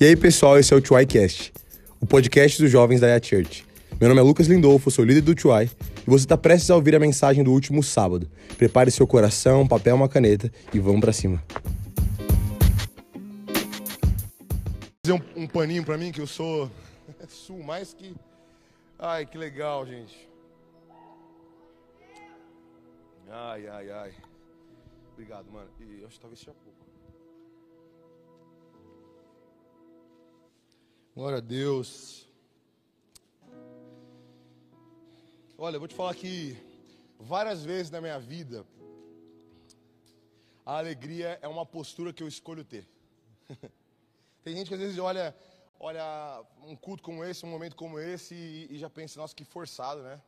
E aí, pessoal, esse é o TuaiCast, o podcast dos jovens da Yat Church. Meu nome é Lucas Lindolfo, sou líder do Tuai e você está prestes a ouvir a mensagem do último sábado. Prepare seu coração, papel, uma caneta e vamos para cima. Fazer um, um paninho para mim que eu sou sul mais que Ai, que legal, gente. Ai, ai, ai. Obrigado, mano. E eu acho que talvez seja pouco. Glória a Deus. Olha, eu vou te falar que várias vezes na minha vida, a alegria é uma postura que eu escolho ter. Tem gente que às vezes olha, olha um culto como esse, um momento como esse e, e já pensa, nossa, que forçado, né?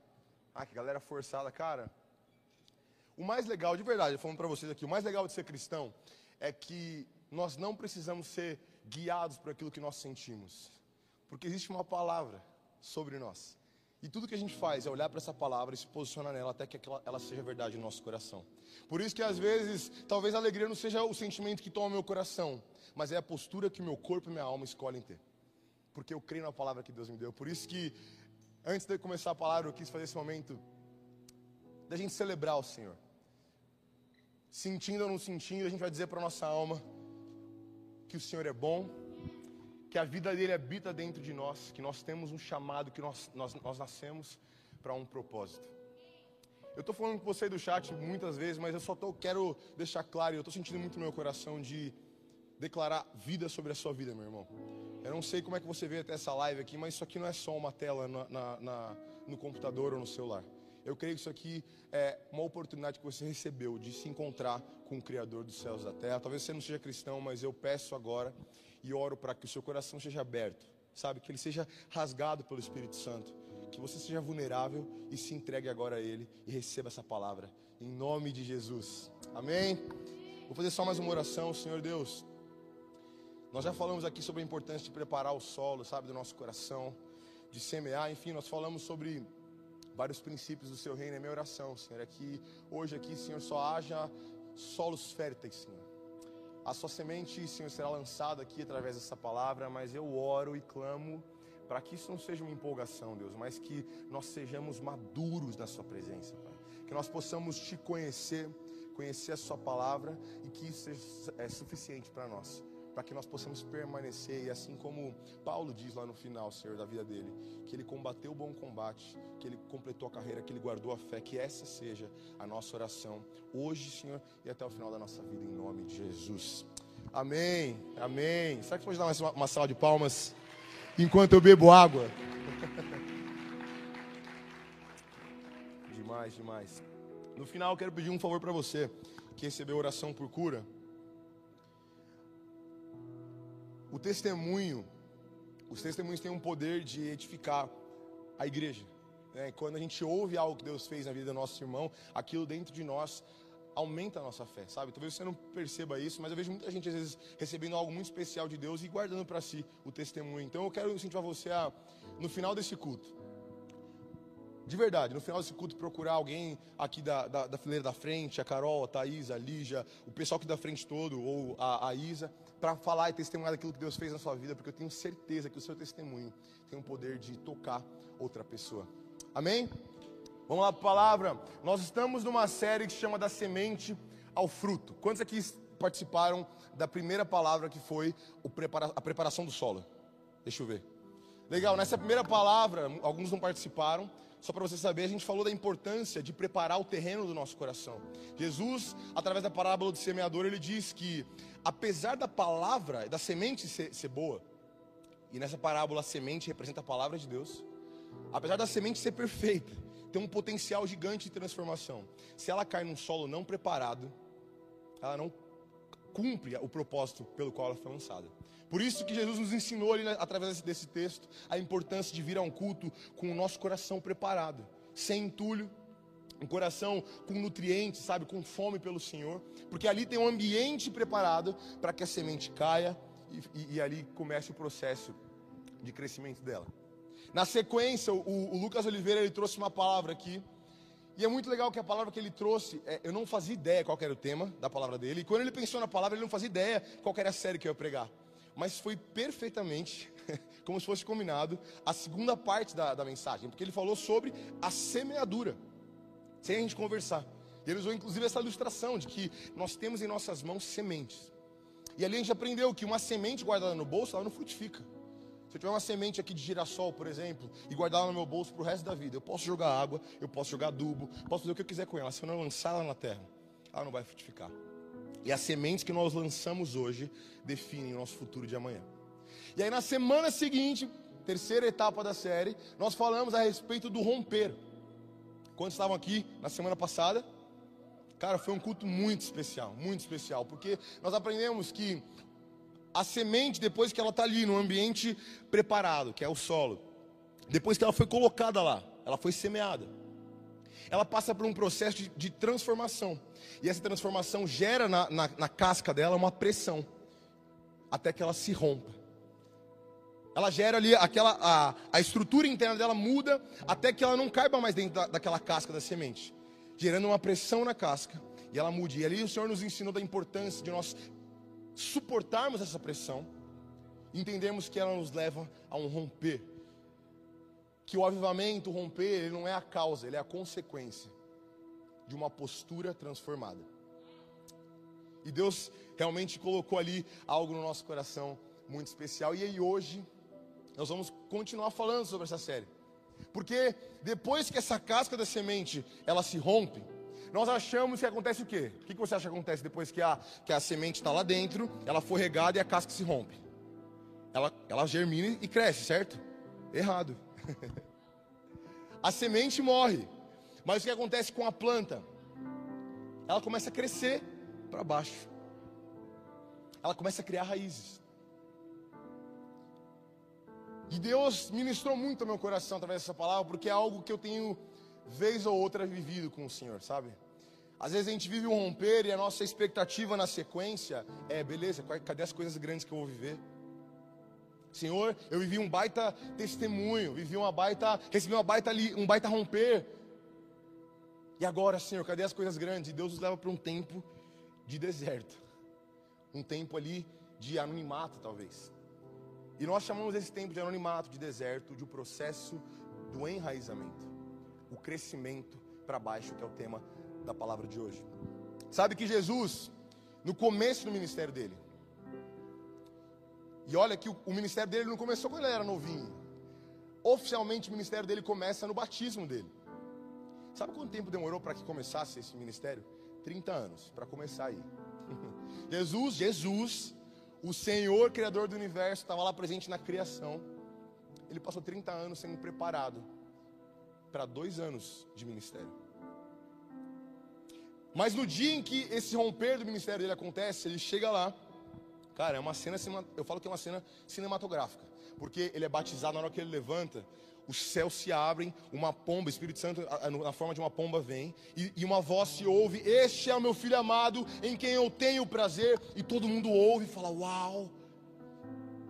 Ah, que galera forçada, cara. O mais legal, de verdade, falando para vocês aqui, o mais legal de ser cristão é que nós não precisamos ser guiados por aquilo que nós sentimos. Porque existe uma palavra sobre nós. E tudo que a gente faz é olhar para essa palavra e se posicionar nela até que ela, seja verdade no nosso coração. Por isso que às vezes, talvez a alegria não seja o sentimento que toma meu coração, mas é a postura que meu corpo e minha alma escolhem ter. Porque eu creio na palavra que Deus me deu. Por isso que, antes de começar a palavra, eu quis fazer esse momento da gente celebrar o Senhor. Sentindo ou não sentindo, a gente vai dizer para nossa alma que o Senhor é bom que a vida dele habita dentro de nós, que nós temos um chamado, que nós, nós, nós nascemos para um propósito. Eu estou falando com você do chat muitas vezes, mas eu só tô, quero deixar claro, eu estou sentindo muito no meu coração de declarar vida sobre a sua vida, meu irmão. Eu não sei como é que você vê até essa live aqui, mas isso aqui não é só uma tela na, na, na, no computador ou no celular. Eu creio que isso aqui é uma oportunidade que você recebeu de se encontrar com o Criador dos céus e da terra. Talvez você não seja cristão, mas eu peço agora e oro para que o seu coração seja aberto, sabe? Que ele seja rasgado pelo Espírito Santo. Que você seja vulnerável e se entregue agora a Ele e receba essa palavra. Em nome de Jesus. Amém? Vou fazer só mais uma oração, Senhor Deus. Nós já falamos aqui sobre a importância de preparar o solo, sabe, do nosso coração, de semear, enfim, nós falamos sobre vários princípios do seu reino. É minha oração, Senhor, é que hoje aqui, Senhor, só haja solos férteis, Senhor a sua semente, Senhor, será lançada aqui através dessa palavra, mas eu oro e clamo para que isso não seja uma empolgação, Deus, mas que nós sejamos maduros na Sua presença, Pai. Que nós possamos te conhecer, conhecer a Sua palavra e que isso seja é, suficiente para nós para que nós possamos permanecer. E assim como Paulo diz lá no final, Senhor, da vida dele, que ele combateu o bom combate, que ele completou a carreira, que ele guardou a fé, que essa seja a nossa oração hoje, Senhor, e até o final da nossa vida, em nome de Jesus. Amém, amém. Será que pode dar mais uma, uma sala de palmas enquanto eu bebo água? demais, demais. No final, eu quero pedir um favor para você que recebeu oração por cura. O testemunho, os testemunhos têm um poder de edificar a igreja. Né? Quando a gente ouve algo que Deus fez na vida do nosso irmão, aquilo dentro de nós aumenta a nossa fé, sabe? Talvez você não perceba isso, mas eu vejo muita gente às vezes recebendo algo muito especial de Deus e guardando para si o testemunho. Então eu quero incentivar você a, no final desse culto, de verdade, no final desse culto, procurar alguém aqui da, da, da, fileira da frente, a Carol, a Thaís, a Lígia, o pessoal aqui da frente todo, ou a, a Isa, para falar e testemunhar daquilo que Deus fez na sua vida, porque eu tenho certeza que o seu testemunho tem o poder de tocar outra pessoa. Amém? Vamos lá para a palavra. Nós estamos numa série que se chama Da Semente ao Fruto. Quantos aqui participaram da primeira palavra que foi a preparação do solo? Deixa eu ver. Legal, nessa primeira palavra, alguns não participaram. Só para você saber, a gente falou da importância de preparar o terreno do nosso coração. Jesus, através da parábola do semeador, ele diz que, apesar da palavra, da semente ser, ser boa, e nessa parábola a semente representa a palavra de Deus, apesar da semente ser perfeita, tem um potencial gigante de transformação. Se ela cai num solo não preparado, ela não cumpre o propósito pelo qual ela foi lançada. Por isso que Jesus nos ensinou ali, através desse texto a importância de vir a um culto com o nosso coração preparado, sem entulho, um coração com nutrientes, sabe, com fome pelo Senhor, porque ali tem um ambiente preparado para que a semente caia e, e, e, ali comece o processo de crescimento dela. Na sequência, o, o Lucas Oliveira ele trouxe uma palavra aqui e é muito legal que a palavra que ele trouxe, é, eu não fazia ideia qual era o tema da palavra dele. E quando ele pensou na palavra, ele não fazia ideia qual era a série que eu ia pregar. Mas foi perfeitamente, como se fosse combinado, a segunda parte da, da mensagem, porque ele falou sobre a semeadura, sem a gente conversar. Ele usou inclusive essa ilustração de que nós temos em nossas mãos sementes. E ali a gente aprendeu que uma semente guardada no bolso, ela não frutifica. Se eu tiver uma semente aqui de girassol, por exemplo, e guardar ela no meu bolso para o resto da vida, eu posso jogar água, eu posso jogar adubo, posso fazer o que eu quiser com ela. Se eu não lançar ela na terra, ela não vai frutificar. E as sementes que nós lançamos hoje definem o nosso futuro de amanhã. E aí na semana seguinte, terceira etapa da série, nós falamos a respeito do romper. Quando estavam aqui na semana passada, Cara, foi um culto muito especial, muito especial, porque nós aprendemos que a semente, depois que ela está ali no ambiente preparado, que é o solo, depois que ela foi colocada lá, ela foi semeada, ela passa por um processo de, de transformação, e essa transformação gera na, na, na casca dela uma pressão, até que ela se rompa ela gera ali aquela a, a estrutura interna dela muda até que ela não caiba mais dentro da, daquela casca da semente gerando uma pressão na casca, e ela mude. E ali o Senhor nos ensinou da importância de nós suportarmos essa pressão, entendemos que ela nos leva a um romper. Que o avivamento, o romper, ele não é a causa, ele é a consequência de uma postura transformada. E Deus realmente colocou ali algo no nosso coração muito especial. E aí hoje nós vamos continuar falando sobre essa série. Porque depois que essa casca da semente ela se rompe, nós achamos que acontece o quê? O que você acha que acontece depois que a, que a semente está lá dentro, ela foi regada e a casca se rompe? Ela, ela germina e cresce, certo? Errado. a semente morre. Mas o que acontece com a planta? Ela começa a crescer para baixo. Ela começa a criar raízes. E Deus ministrou muito ao meu coração através dessa palavra, porque é algo que eu tenho, vez ou outra, vivido com o Senhor, sabe? Às vezes a gente vive um romper e a nossa expectativa na sequência é: beleza, cadê as coisas grandes que eu vou viver? Senhor, eu vivi um baita testemunho, vivi uma baita, recebi uma baita, um baita romper. E agora, Senhor, cadê as coisas grandes? E Deus nos leva para um tempo de deserto, um tempo ali de anonimato, talvez. E nós chamamos esse tempo de anonimato, de deserto, de um processo do enraizamento, o crescimento para baixo, que é o tema da palavra de hoje. Sabe que Jesus, no começo do ministério dele, e olha que o, o ministério dele não começou quando ele era novinho. Oficialmente o ministério dele começa no batismo dele. Sabe quanto tempo demorou para que começasse esse ministério? 30 anos para começar aí. Jesus, Jesus o Senhor, Criador do universo, estava lá presente na criação. Ele passou 30 anos sendo preparado para dois anos de ministério. Mas no dia em que esse romper do ministério dele acontece, ele chega lá. Cara, é uma cena, eu falo que é uma cena cinematográfica, porque ele é batizado na hora que ele levanta, os céus se abrem, uma pomba, o Espírito Santo, na forma de uma pomba, vem, e, e, uma voz se ouve: Este é o meu filho amado, em quem eu tenho prazer, e todo mundo ouve e fala: Uau,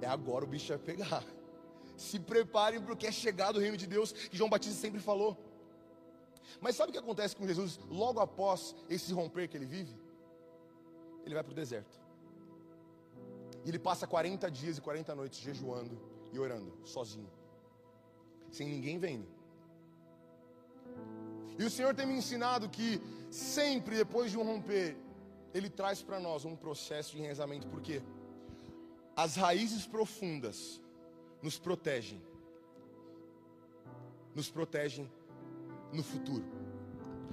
é agora o bicho vai pegar. Se preparem porque é chegado o reino de Deus, que João Batista sempre falou. Mas sabe o que acontece com Jesus logo após esse romper que ele vive? Ele vai para o deserto. E ele passa 40 dias e 40 noites jejuando e orando, sozinho sem ninguém vendo. E o Senhor tem me ensinado que sempre depois de um romper, Ele traz para nós um processo de enraizamento, porque as raízes profundas nos protegem, nos protegem no futuro.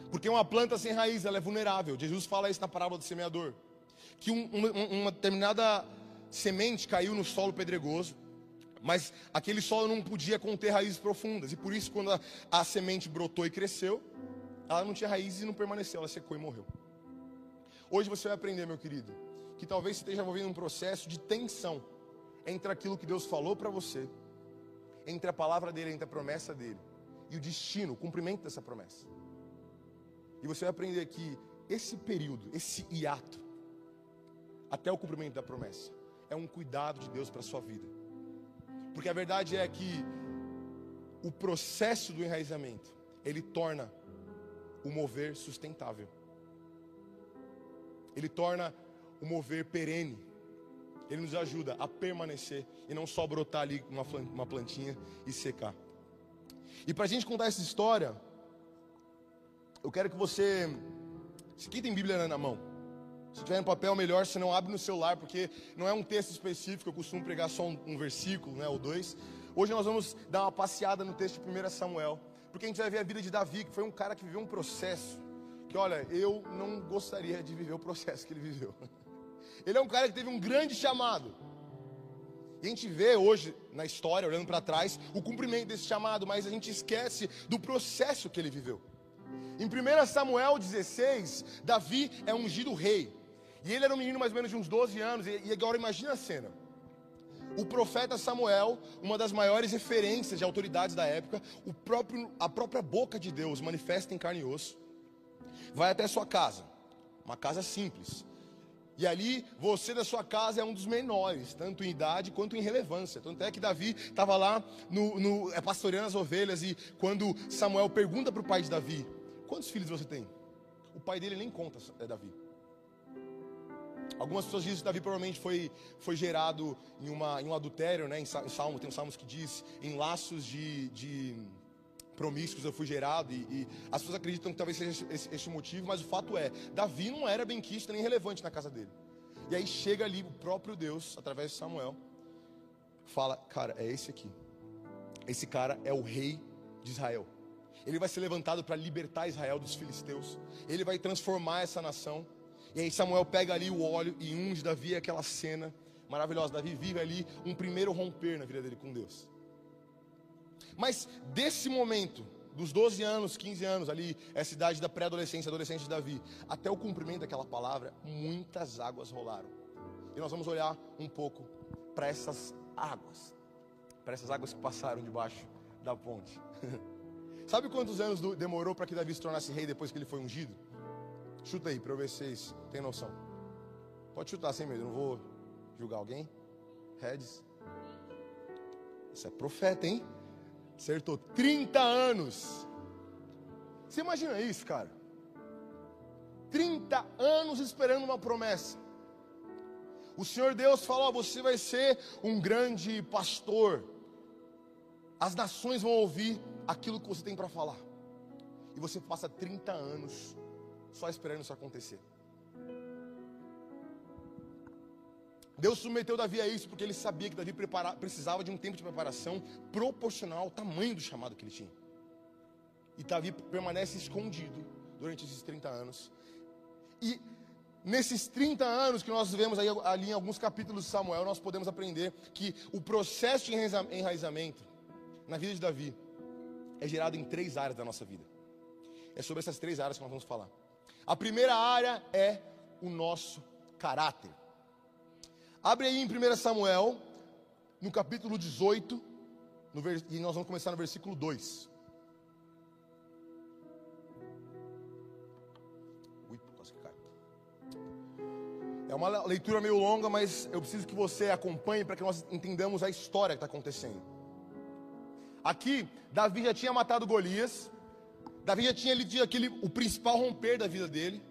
Porque uma planta sem raiz, ela é vulnerável. Jesus fala isso na parábola do semeador. Que um, uma, uma determinada semente caiu no solo pedregoso, mas aquele solo não podia conter raízes profundas, e por isso, quando a, a semente brotou e cresceu, ela não tinha raízes e não permaneceu, ela secou e morreu. Hoje você vai aprender, meu querido, que talvez esteja envolvido um processo de tensão entre aquilo que Deus falou para você, entre a palavra dele, entre a promessa dele, e o destino, o cumprimento dessa promessa. E você vai aprender que esse período, esse hiato, até o cumprimento da promessa, é um cuidado de Deus para a sua vida. Porque a verdade é que o processo do enraizamento, ele torna o mover sustentável. Ele torna o mover perene. Ele nos ajuda a permanecer e não só brotar ali uma, plantinha e secar. E para a gente contar essa história, eu quero que você. Se quem tem Bíblia na mão, se tiver em papel, melhor, se não abre no celular, porque não é um texto específico, eu costumo pregar só um, um versículo, né, ou dois. Hoje nós vamos dar uma passeada no texto de 1 Samuel, porque a gente vai ver a vida de Davi, que foi um cara que viveu um processo, que olha, eu não gostaria de viver o processo que ele viveu. Ele é um cara que teve um grande chamado. E a gente vê hoje na história, olhando para trás, o cumprimento desse chamado, mas a gente esquece do processo que ele viveu. Em 1 Samuel 16, Davi é ungido rei. E ele era um menino mais ou menos de uns 12 anos. E agora imagina a cena. O profeta Samuel, uma das maiores referências de autoridades da época, o próprio, a própria boca de Deus manifesta em carne e osso, vai até sua casa, uma casa simples. E ali, você da sua casa é um dos menores, tanto em idade quanto em relevância. Tanto é que Davi estava lá no, no, é, pastoreando as ovelhas, e quando Samuel pergunta para o pai de Davi: Quantos filhos você tem? O pai dele nem conta, é Davi. Algumas pessoas dizem que Davi provavelmente foi, foi gerado em, uma, em um adultério, né? Em, Salmo, tem um Salmos que diz, em laços de, de promíscuos eu fui gerado, e, e, as pessoas acreditam que talvez seja esse, esse, motivo, mas o fato é, Davi não era bem quisto nem relevante na casa dele. E aí chega ali o próprio Deus, através de Samuel, fala, cara, é esse aqui. Esse cara é o rei de Israel. Ele vai ser levantado para libertar Israel dos filisteus. Ele vai transformar essa nação. E aí Samuel pega ali o óleo e unge Davi aquela cena maravilhosa. Davi vive ali um primeiro romper na vida dele com Deus. Mas desse momento, dos 12 anos, 15 anos ali, essa idade da pré-adolescência, adolescente de Davi, até o cumprimento daquela palavra, muitas águas rolaram. E nós vamos olhar um pouco para essas águas, para essas águas que passaram debaixo da ponte. Sabe quantos anos demorou para que Davi se tornasse rei depois que ele foi ungido? Chuta aí, para ver se vocês têm noção. Pode chutar sem medo, não vou julgar alguém. Redes. Isso é profeta, hein? Acertou 30 anos. Você imagina isso, cara? 30 anos esperando uma promessa. O Senhor Deus falou: você vai ser um grande pastor. As nações vão ouvir aquilo que você tem para falar. E você passa 30 anos só esperando isso acontecer. Deus submeteu Davi a isso porque ele sabia que Davi prepara, precisava de um tempo de preparação proporcional ao tamanho do chamado que ele tinha. E Davi permanece escondido durante esses 30 anos. E nesses 30 anos que nós vemos aí, ali em alguns capítulos de Samuel, nós podemos aprender que o processo de enraizamento na vida de Davi é gerado em três áreas da nossa vida. É sobre essas três áreas que nós vamos falar. A primeira área é o nosso caráter. Abre aí em 1 Samuel, no capítulo 18, no e nós vamos começar no versículo 2. Ui, quase que cai. É uma leitura meio longa, mas eu preciso que você acompanhe para que nós entendamos a história que está acontecendo. Aqui, Davi já tinha matado Golias, Davi já tinha lido aquele, o principal romper da vida dele.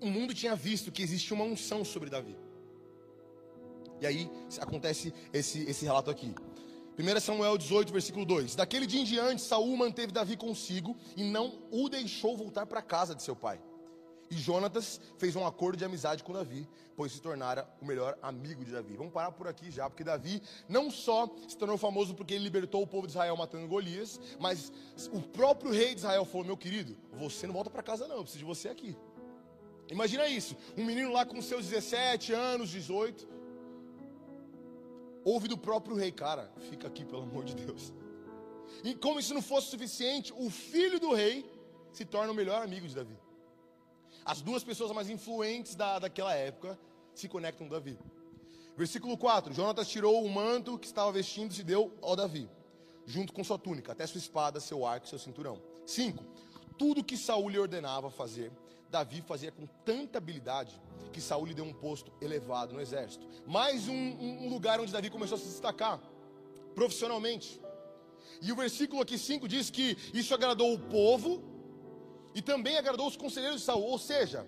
O mundo tinha visto que existia uma unção sobre Davi. E aí acontece esse, esse relato aqui. 1 Samuel 18, versículo 2: Daquele dia em diante, Saul manteve Davi consigo e não o deixou voltar para a casa de seu pai. E Jonatas fez um acordo de amizade com Davi, pois se tornara o melhor amigo de Davi. Vamos parar por aqui já, porque Davi não só se tornou famoso porque ele libertou o povo de Israel matando Golias, mas o próprio rei de Israel falou: Meu querido, você não volta para casa, não, eu preciso de você aqui. Imagina isso: um menino lá com seus 17 anos, 18, ouve do próprio rei, cara, fica aqui pelo amor de Deus. E como isso não fosse suficiente, o filho do rei se torna o melhor amigo de Davi. As duas pessoas mais influentes da, daquela época se conectam com Davi. Versículo 4: Jonatas tirou o manto que estava vestindo e se deu ao Davi, junto com sua túnica, até sua espada, seu arco e seu cinturão. 5. Tudo que Saul lhe ordenava fazer, Davi fazia com tanta habilidade que Saul lhe deu um posto elevado no exército. Mais um, um lugar onde Davi começou a se destacar profissionalmente. E o versículo aqui 5 diz que isso agradou o povo e também agradou os conselheiros de Saul. Ou seja,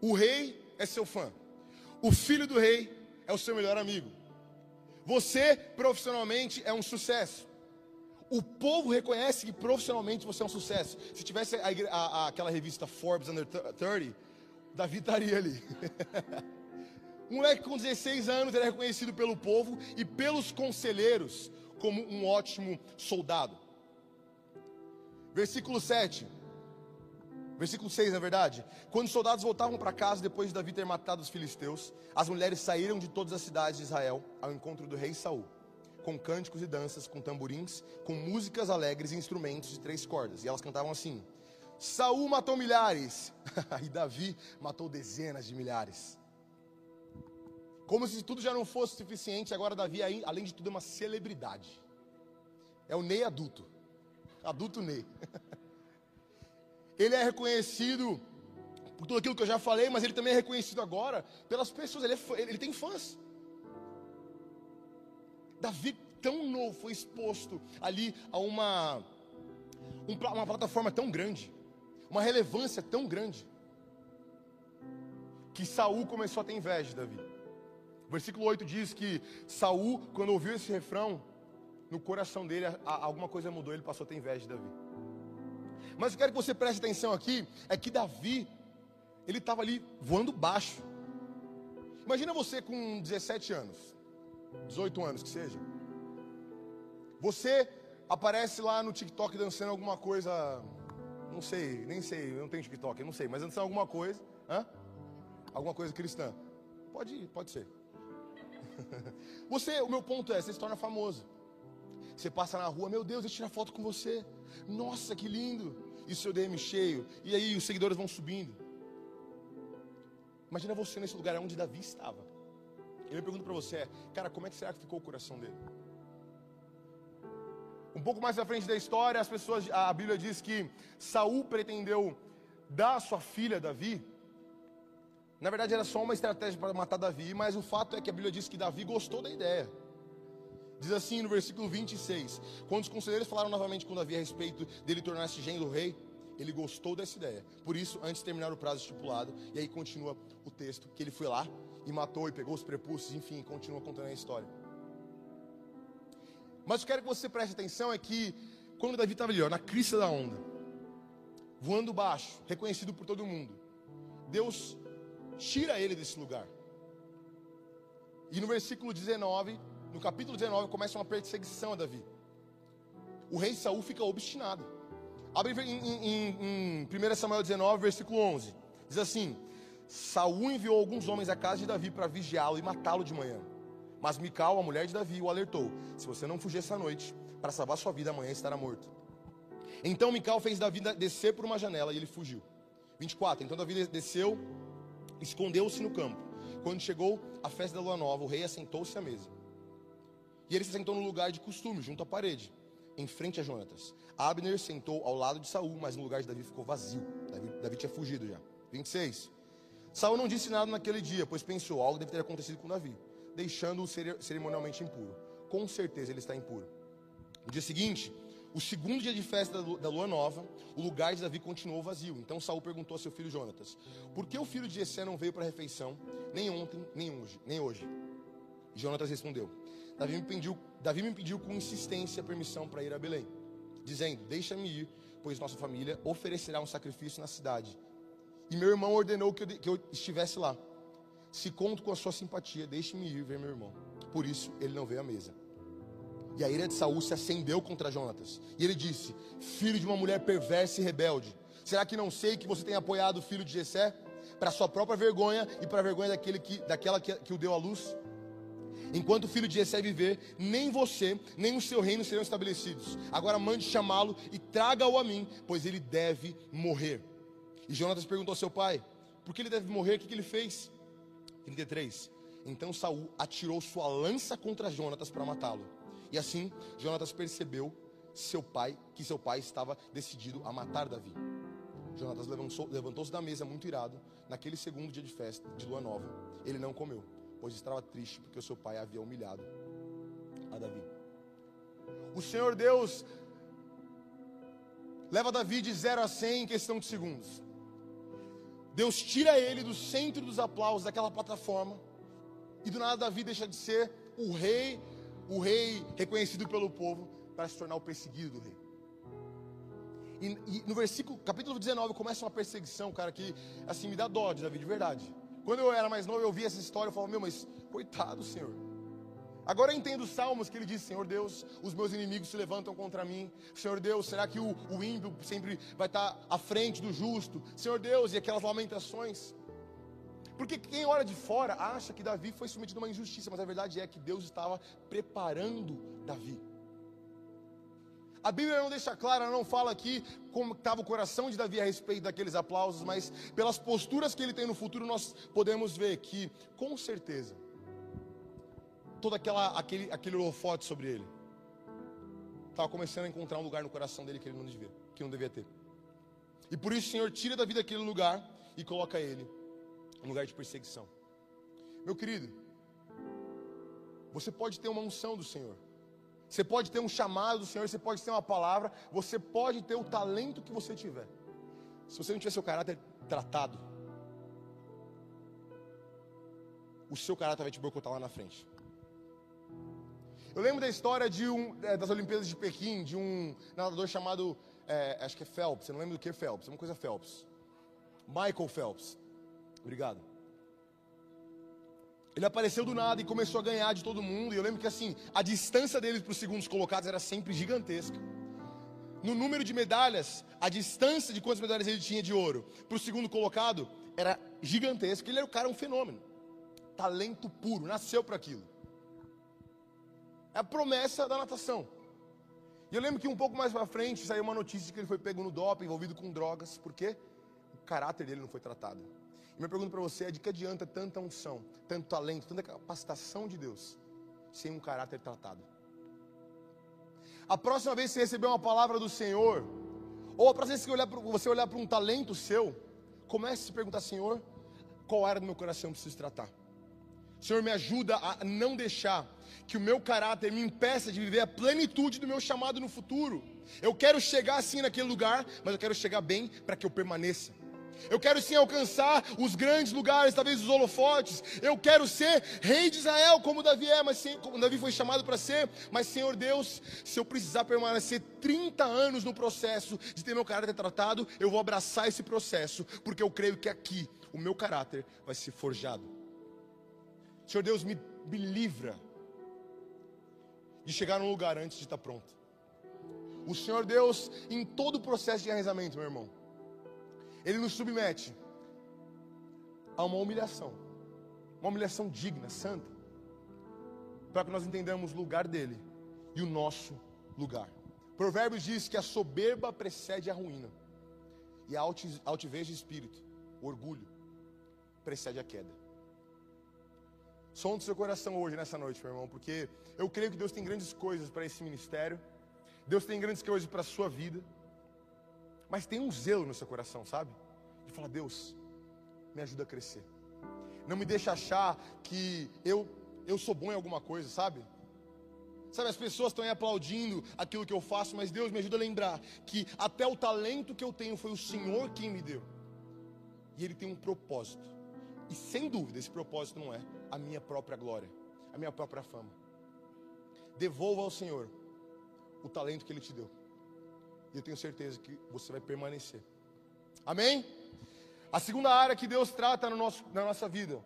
o rei é seu fã, o filho do rei é o seu melhor amigo. Você profissionalmente é um sucesso. O povo reconhece que profissionalmente você é um sucesso. Se tivesse a, a, aquela revista Forbes Under 30, Davi estaria ali. um moleque com 16 anos era reconhecido pelo povo e pelos conselheiros como um ótimo soldado. Versículo 7. Versículo 6, na verdade. Quando os soldados voltavam para casa depois de Davi ter matado os filisteus, as mulheres saíram de todas as cidades de Israel ao encontro do rei Saul, com cânticos e danças, com tamborins, com músicas alegres e instrumentos de três cordas. E elas cantavam assim: Saul matou milhares, e Davi matou dezenas de milhares. Como se tudo já não fosse suficiente, agora Davi, além de tudo, é uma celebridade. É o Ney adulto. Adulto Ney. ele é reconhecido por tudo aquilo que eu já falei, mas ele também é reconhecido agora pelas pessoas, ele, é, ele tem fãs. Davi, tão novo, foi exposto ali a uma, uma plataforma tão grande, uma relevância tão grande, que Saul começou a ter inveja de Davi. O versículo 8 diz que Saul, quando ouviu esse refrão, no coração dele, alguma coisa mudou, ele passou a ter inveja de Davi. Mas eu quero que você preste atenção aqui, é que Davi, ele estava ali voando baixo. Imagina você com 17 anos, 18 anos que seja. Você aparece lá no TikTok dançando alguma coisa, não sei, nem sei, eu não tenho TikTok, eu não sei, mas dançando alguma coisa, hã? Alguma coisa cristã. Pode, pode ser. Você, o meu ponto é, você se torna famoso. Você passa na rua, meu Deus, eu tiro foto com você. Nossa, que lindo e seu DM cheio, e aí os seguidores vão subindo. Imagina você nesse lugar onde Davi estava. Eu pergunto para você, cara, como é que será que ficou o coração dele? Um pouco mais à frente da história, as pessoas, a Bíblia diz que Saul pretendeu dar sua filha Davi. Na verdade era só uma estratégia para matar Davi, mas o fato é que a Bíblia diz que Davi gostou da ideia. Diz assim no versículo 26: Quando os conselheiros falaram novamente com Davi a respeito dele tornar-se genro rei, ele gostou dessa ideia. Por isso, antes de terminar o prazo estipulado, e aí continua o texto, que ele foi lá e matou e pegou os prepúcios, enfim, continua contando a história. Mas eu quero que você preste atenção é que quando Davi estava ali, ó, na crista da onda, voando baixo, reconhecido por todo mundo, Deus tira ele desse lugar. E no versículo 19 no capítulo 19 começa uma perseguição a Davi. O rei Saul fica obstinado. Abre em, em, em 1 Samuel 19, versículo 11. Diz assim: Saul enviou alguns homens à casa de Davi para vigiá-lo e matá-lo de manhã. Mas Mical, a mulher de Davi, o alertou: Se você não fugir essa noite, para salvar sua vida, amanhã estará morto. Então Mical fez Davi descer por uma janela e ele fugiu. 24. Então Davi desceu, escondeu-se no campo. Quando chegou a festa da lua nova, o rei assentou-se à mesa. E ele se sentou no lugar de costume, junto à parede, em frente a Jonatas. Abner sentou ao lado de Saul, mas no lugar de Davi ficou vazio. Davi, Davi tinha fugido já. 26. Saul não disse nada naquele dia, pois pensou, algo deve ter acontecido com Davi, deixando-o cerimonialmente impuro. Com certeza ele está impuro. No dia seguinte, o segundo dia de festa da lua nova, o lugar de Davi continuou vazio. Então Saul perguntou a seu filho Jonatas: Por que o filho de Jessé não veio para a refeição, nem ontem, nem hoje? Nem hoje? E Jonatas respondeu: Davi me pediu, Davi me pediu com insistência permissão para ir a Belém, dizendo: Deixa-me ir, pois nossa família oferecerá um sacrifício na cidade. E meu irmão ordenou que eu, que eu estivesse lá. Se conto com a sua simpatia, deixe-me ir ver meu irmão. Por isso ele não veio à mesa. E a ira de Saul se acendeu contra Jonatas. E ele disse: Filho de uma mulher perversa e rebelde, será que não sei que você tem apoiado o filho de Jessé? Para sua própria vergonha e para a vergonha daquele que, daquela que, que o deu à luz? Enquanto o filho de Jessé viver, nem você, nem o seu reino serão estabelecidos. Agora mande chamá-lo e traga-o a mim, pois ele deve morrer. E Jonatas perguntou ao seu pai: Por que ele deve morrer? O que, ele fez? 33. Então Saul atirou sua lança contra Jonatas para matá-lo. E assim Jonatas percebeu seu pai que seu pai estava decidido a matar Davi. Jonatas levantou-se da mesa muito irado. Naquele segundo dia de festa de lua nova, ele não comeu pois estava triste porque o seu pai havia humilhado a Davi. O Senhor Deus leva Davi de 0 a 100 em questão de segundos. Deus tira ele do centro dos aplausos daquela plataforma E do nada Davi deixa de ser o rei, o rei reconhecido pelo povo, para se tornar o perseguido do rei. E, e, no versículo, capítulo 19, começa uma perseguição, cara, que assim me dá dó de Davi, de verdade. Quando eu era mais novo, eu via essa história, eu falava, meu, mas coitado, Senhor. Agora eu entendo os salmos que ele diz, Senhor Deus, os meus inimigos se levantam contra mim. Senhor Deus, será que o, o ímpio sempre vai estar à frente do justo? Senhor Deus, e aquelas lamentações. Porque quem olha de fora acha que Davi foi submetido a uma injustiça, mas a verdade é que Deus estava preparando Davi. A Bíblia não deixa claro, ela não fala aqui como estava o coração de Davi a respeito daqueles aplausos, mas pelas posturas que ele tem no futuro, nós podemos ver que, com certeza, todo aquela, aquele, aquele holofote sobre ele estava começando a encontrar um lugar no coração dele que ele não devia, que não devia ter. E por isso o Senhor tira Davi daquele lugar e coloca ele um lugar de perseguição. Meu querido, você pode ter uma unção do Senhor. Você pode ter um chamado do Senhor, você pode ter uma palavra, você pode ter o talento que você tiver. Se você não tiver seu caráter tratado, o seu caráter vai te boicotar lá na frente. Eu lembro da história de um, é, das Olimpíadas de Pequim, de um nadador chamado, é, acho que é Phelps, eu não lembro do que Phelps, é uma coisa Phelps. Michael Phelps. Obrigado. Ele apareceu do nada e começou a ganhar de todo mundo. E eu lembro que assim, a distância dele para os segundos colocados era sempre gigantesca. No número de medalhas, a distância de quantas medalhas ele tinha de ouro para o segundo colocado era gigantesca. Ele era o cara um fenômeno. Talento puro, nasceu para aquilo. É a promessa da natação. E eu lembro que um pouco mais para frente saiu uma notícia que ele foi pego no doping, envolvido com drogas, porque o caráter dele não foi tratado. Minha pergunta para você é: de que adianta tanta unção, tanto talento, tanta capacitação de Deus, sem um caráter tratado? A próxima vez que você receber uma palavra do Senhor, ou a próxima vez que você olhar para um talento seu, comece a se perguntar: Senhor, qual área do meu coração eu preciso tratar? Senhor, me ajuda a não deixar que o meu caráter me impeça de viver a plenitude do meu chamado no futuro. Eu quero chegar assim naquele lugar, mas eu quero chegar bem para que eu permaneça. Eu quero sim alcançar os grandes lugares, talvez os holofotes. Eu quero ser rei de Israel, como Davi é, mas como Davi foi chamado para ser. Mas, Senhor Deus, se eu precisar permanecer 30 anos no processo de ter meu caráter tratado, eu vou abraçar esse processo, porque eu creio que aqui o meu caráter vai ser forjado. Senhor Deus, me, me livra de chegar num lugar antes de estar pronto. O Senhor Deus, em todo o processo de enraizamento, meu irmão, ele nos submete a uma humilhação, uma humilhação digna, santa, para que nós entendamos o lugar dele e o nosso lugar. Provérbios diz que a soberba precede a ruína, e a altivez de espírito, o orgulho, precede a queda. Som do seu coração hoje, nessa noite, meu irmão, porque eu creio que Deus tem grandes coisas para esse ministério, Deus tem grandes coisas para a sua vida. Mas tem um zelo no seu coração, sabe? De falar, Deus, me ajuda a crescer. Não me deixa achar que eu, eu sou bom em alguma coisa, sabe? Sabe, as pessoas estão aí aplaudindo aquilo que eu faço, mas Deus me ajuda a lembrar que até o talento que eu tenho foi o Senhor quem me deu. E Ele tem um propósito. E sem dúvida, esse propósito não é a minha própria glória, a minha própria fama. Devolva ao Senhor o talento que Ele te deu. E eu tenho certeza que você vai permanecer. Amém? A segunda área que Deus trata no nosso, na nossa vida,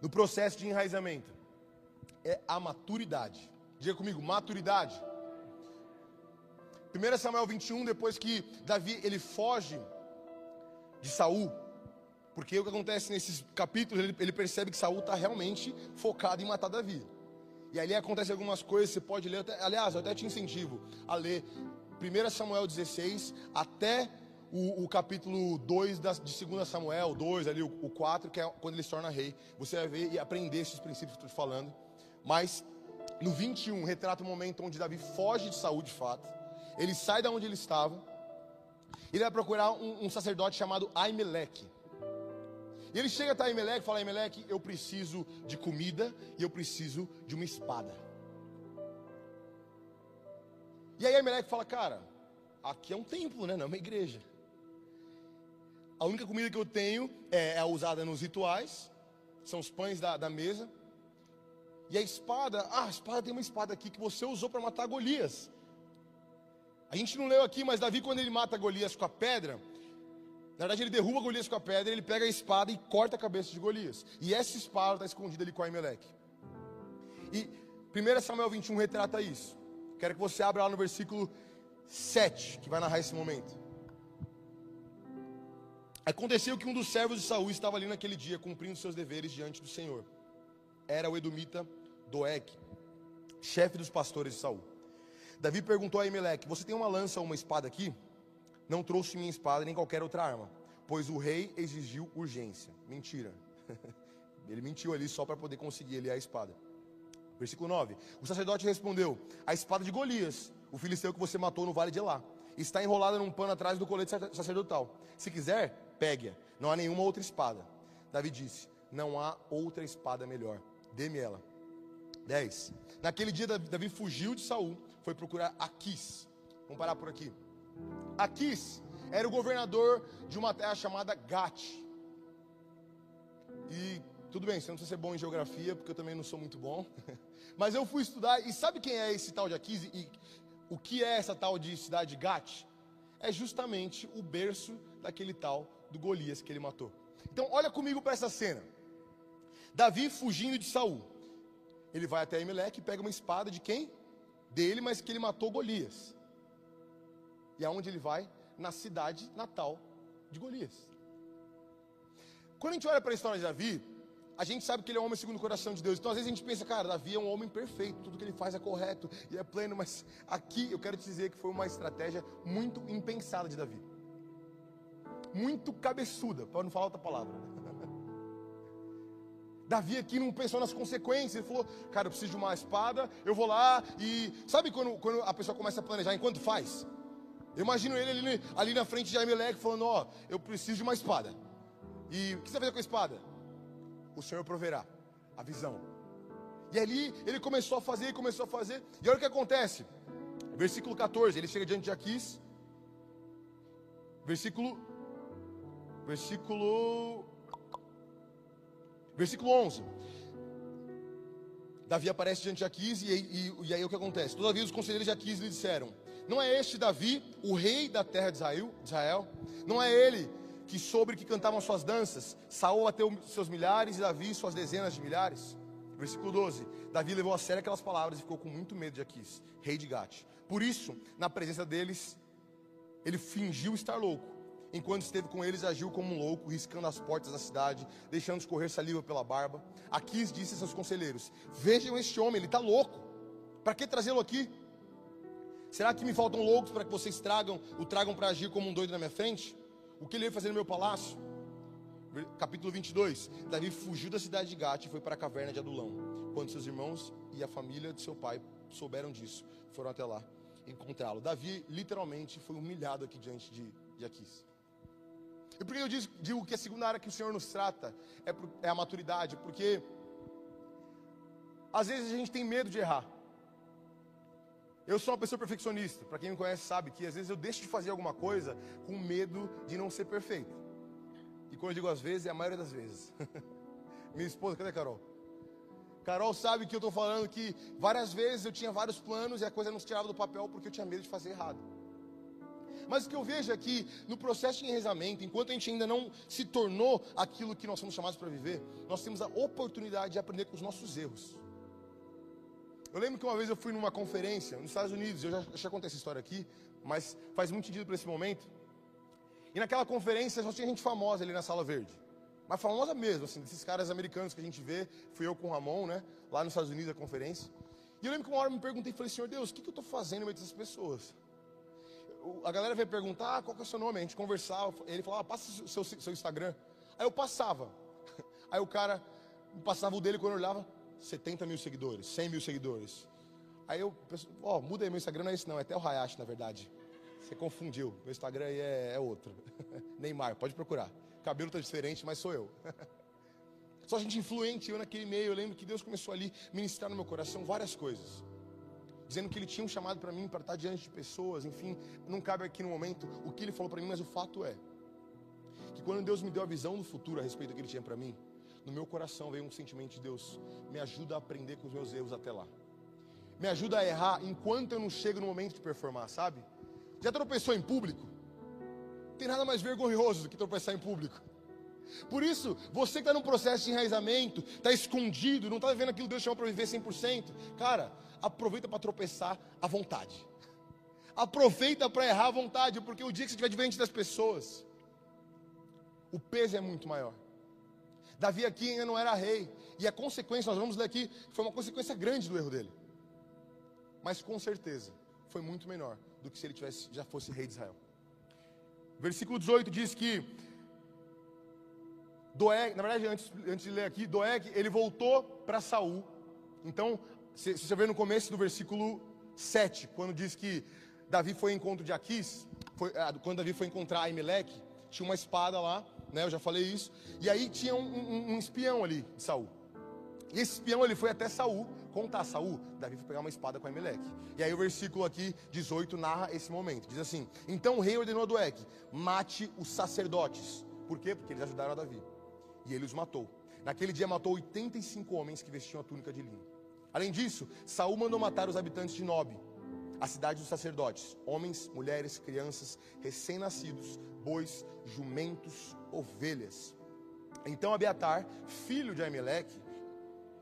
no processo de enraizamento, é a maturidade. Diga comigo, maturidade. 1 Samuel 21, depois que Davi ele foge de Saul, porque o que acontece nesses capítulos, ele, ele percebe que Saul está realmente focado em matar Davi. E ali acontece algumas coisas, você pode ler, até, aliás, eu até te incentivo a ler 1 Samuel 16 até o, o capítulo 2 da, de 2 Samuel, 2 ali, o, o 4, que é quando ele se torna rei. Você vai ver e aprender esses princípios que eu estou falando. Mas no 21 retrata o momento onde Davi foge de Saul de fato. Ele sai da onde ele estava. Ele vai procurar um, um sacerdote chamado Aimeleque. E ele chega até Aimeleque e fala: Aimeleque, eu preciso de comida e eu preciso de uma espada. E aí Aimeleque fala: Cara, aqui é um templo, né? Não é uma igreja. A única comida que eu tenho é, é usada nos rituais. são os pães da, da mesa. E a espada, ah, a espada tem uma espada aqui que você usou para matar Golias. A gente não leu aqui, mas Davi, quando ele mata Golias com a pedra, na verdade ele derruba Golias com a pedra, ele pega a espada e corta a cabeça de Golias. E essa espada está escondida ali com Aimeleque. E 1 Samuel 21 retrata isso. Quero que você abra lá no versículo 7, que vai narrar esse momento. Aconteceu que um dos servos de Saul estava ali naquele dia cumprindo seus deveres diante do Senhor. Era o Edomita Doeg, chefe dos pastores de Saul. Davi perguntou a Emelec: Você tem uma lança ou uma espada aqui? Não trouxe minha espada nem qualquer outra arma, pois o rei exigiu urgência. Mentira. Ele mentiu ali só para poder conseguir ali a espada. Versículo 9: O sacerdote respondeu: A espada de Golias, o filisteu que você matou no vale de Elá, está enrolada num pano atrás do colete sacerdotal. Se quiser, pegue-a. Não há nenhuma outra espada. Davi disse: Não há outra espada melhor. Dê-me ela. 10. Naquele dia, Davi fugiu de Saul, foi procurar Aquis. Vamos parar por aqui. Aquis era o governador de uma terra chamada Gat. E tudo bem, você não precisa ser bom em geografia, porque eu também não sou muito bom. Mas eu fui estudar, e sabe quem é esse tal de Aquis? E o que é essa tal de cidade de Gat? É justamente o berço daquele tal do Golias que ele matou. Então, olha comigo para essa cena. Davi fugindo de Saul. Ele vai até Emelec e pega uma espada de quem? Dele, mas que ele matou Golias. E aonde ele vai? Na cidade natal de Golias. Quando a gente olha para a história de Davi, a gente sabe que ele é um homem segundo o coração de Deus. Então, às vezes, a gente pensa, cara, Davi é um homem perfeito, tudo que ele faz é correto e é pleno. Mas aqui eu quero te dizer que foi uma estratégia muito impensada de Davi. Muito cabeçuda, para não falar outra palavra. Davi aqui não pensou nas consequências, ele falou, cara, eu preciso de uma espada, eu vou lá e. Sabe quando, quando a pessoa começa a planejar enquanto faz? Eu imagino ele ali, ali na frente de Aimeleque falando, ó, oh, eu preciso de uma espada. E o que você vai fazer com a espada? O Senhor proverá a visão. E ali ele começou a fazer, começou a fazer. E olha o que acontece. Versículo 14, ele chega diante de Aquis. Versículo versículo Versículo 11. Davi aparece diante de Aquis e, e, e, aí o que acontece? Todavia os conselheiros de Aquis lhe disseram: Não é este Davi, o rei da terra de Israel? Israel? Não é ele que sobre que cantavam suas danças? Saul bateu seus milhares e Davi suas dezenas de milhares? Versículo 12. Davi levou a sério aquelas palavras e ficou com muito medo de Aquis, rei de Gate. Por isso, na presença deles, ele fingiu estar louco Enquanto esteve com eles, agiu como um louco, riscando as portas da cidade, deixando escorrer saliva pela barba. Aquis disse a seus conselheiros: Vejam este homem, ele está louco. Para que trazê-lo aqui? Será que me faltam loucos para que vocês tragam, o tragam para agir como um doido na minha frente? O que ele veio fazer no meu palácio? Capítulo 22. Davi fugiu da cidade de Gate e foi para a caverna de Adulão. Quando seus irmãos e a família de seu pai souberam disso, foram até lá encontrá-lo. Davi literalmente foi humilhado aqui diante de, de Aquis. E por que eu digo que a segunda área que o Senhor nos trata é, é a maturidade? Porque às vezes a gente tem medo de errar. Eu sou uma pessoa perfeccionista. Para quem me conhece sabe que às vezes eu deixo de fazer alguma coisa com medo de não ser perfeito. E quando eu digo às vezes, é a maioria das vezes. Minha esposa, cadê a Carol? Carol sabe que eu estou falando que várias vezes eu tinha vários planos e a coisa não se tirava do papel porque eu tinha medo de fazer errado. Mas o que eu vejo aqui, no processo de enrezamento, enquanto a gente ainda não se tornou aquilo que nós somos chamados para viver, nós temos a oportunidade de aprender com os nossos erros. Eu lembro que uma vez eu fui numa conferência nos Estados Unidos, eu já, já contei essa história aqui, mas faz muito sentido para esse momento. E naquela conferência só tinha gente famosa ali na sala verde. Mas famosa mesmo, assim, desses caras americanos que a gente vê. Fui eu com o Ramon, né? Lá nos Estados Unidos, a conferência. E eu lembro que uma hora eu me perguntei, falei, Senhor Deus, o que, que eu estou fazendo no meio dessas pessoas? a galera veio perguntar ah, qual que é o seu nome, a gente conversava, ele falava, ah, passa o seu, seu Instagram. Aí eu passava. Aí o cara passava o dele quando eu olhava, 70 mil seguidores, 100 mil seguidores. Aí eu, ó, oh, muda aí meu Instagram, não é isso não, é até o Hayashi na verdade. Você confundiu, meu Instagram aí é, é outro. Neymar, pode procurar. cabelo tá diferente, mas sou eu. Só gente influente, eu naquele meio, eu lembro que Deus começou ali a ministrar no meu coração várias coisas dizendo que ele tinha um chamado para mim para estar diante de pessoas, enfim, não cabe aqui no momento o que ele falou para mim, mas o fato é que quando Deus me deu a visão do futuro a respeito do que ele tinha para mim, no meu coração veio um sentimento de Deus, me ajuda a aprender com os meus erros até lá. Me ajuda a errar enquanto eu não chego no momento de performar, sabe? Já tropeçou em público? Tem nada mais vergonhoso do que tropeçar em público. Por isso, você que está num processo de enraizamento, está escondido, não está vivendo aquilo que Deus chamou para viver 100%, cara, aproveita para tropeçar à vontade. Aproveita para errar à vontade, porque o dia que você estiver diante das pessoas, o peso é muito maior. Davi aqui ainda não era rei, e a consequência, nós vamos ler aqui, foi uma consequência grande do erro dele. Mas com certeza, foi muito menor do que se ele tivesse, já fosse rei de Israel. Versículo 18 diz que Doeg, na verdade, antes, antes de ler aqui, Doeg, ele voltou para Saul. Então, se, você vê no começo do versículo 7, quando diz que Davi foi ao encontro de Aquis, foi, ah, quando Davi foi encontrar Aimeleque, tinha uma espada lá, né? Eu já falei isso. E aí tinha um, um, um espião ali de Saul. E esse espião ele foi até Saul contar a Saul. Davi foi pegar uma espada com Aimeleque. E aí o versículo aqui 18 narra esse momento. Diz assim: Então o rei ordenou a Doeg: mate os sacerdotes. Por quê? Porque eles ajudaram a Davi. E ele os matou. Naquele dia matou 85 homens que vestiam a túnica de linho. Além disso, Saul mandou matar os habitantes de Nob, a cidade dos sacerdotes, homens, mulheres, crianças, recém-nascidos, bois, jumentos, ovelhas. Então Abiatar, filho de Aimeleque,